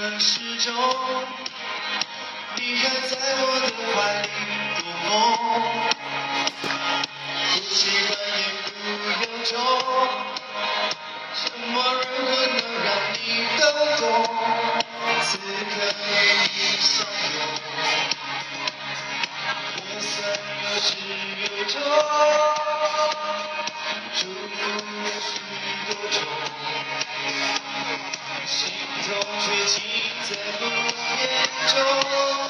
的时钟，你还在我的怀里兜风，不习惯言不由衷，什么人物能让你都懂？此刻与你相拥，也算有始有终，祝福有许多种。心痛却尽在不言中，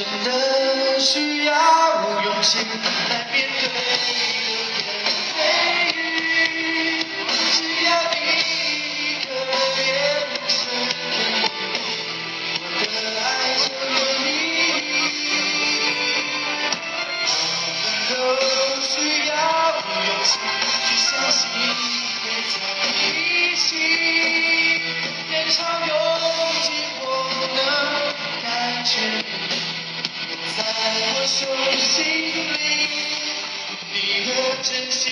真的需要勇气来面对流言蜚语，只要你一个眼神肯定，我的爱就有意义。我们都需要勇气去相信会在一起，天长永久，我能感觉手心里，你的真心。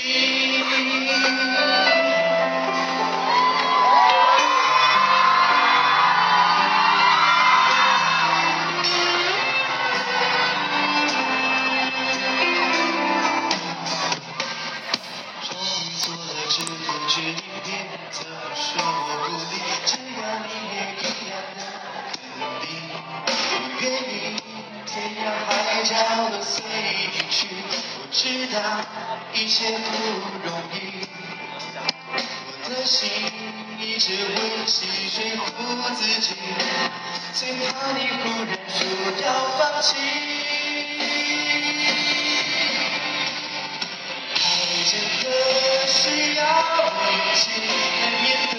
随你去，我知道一切不容易。我的心一直温习说服自己，最怕你忽然说要放弃。爱真的需要勇气来面对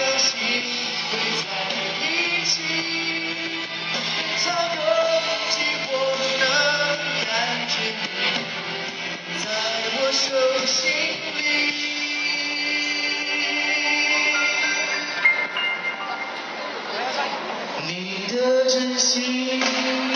相信会在一起，天长永久，我能感觉你在我手心里。你的真心。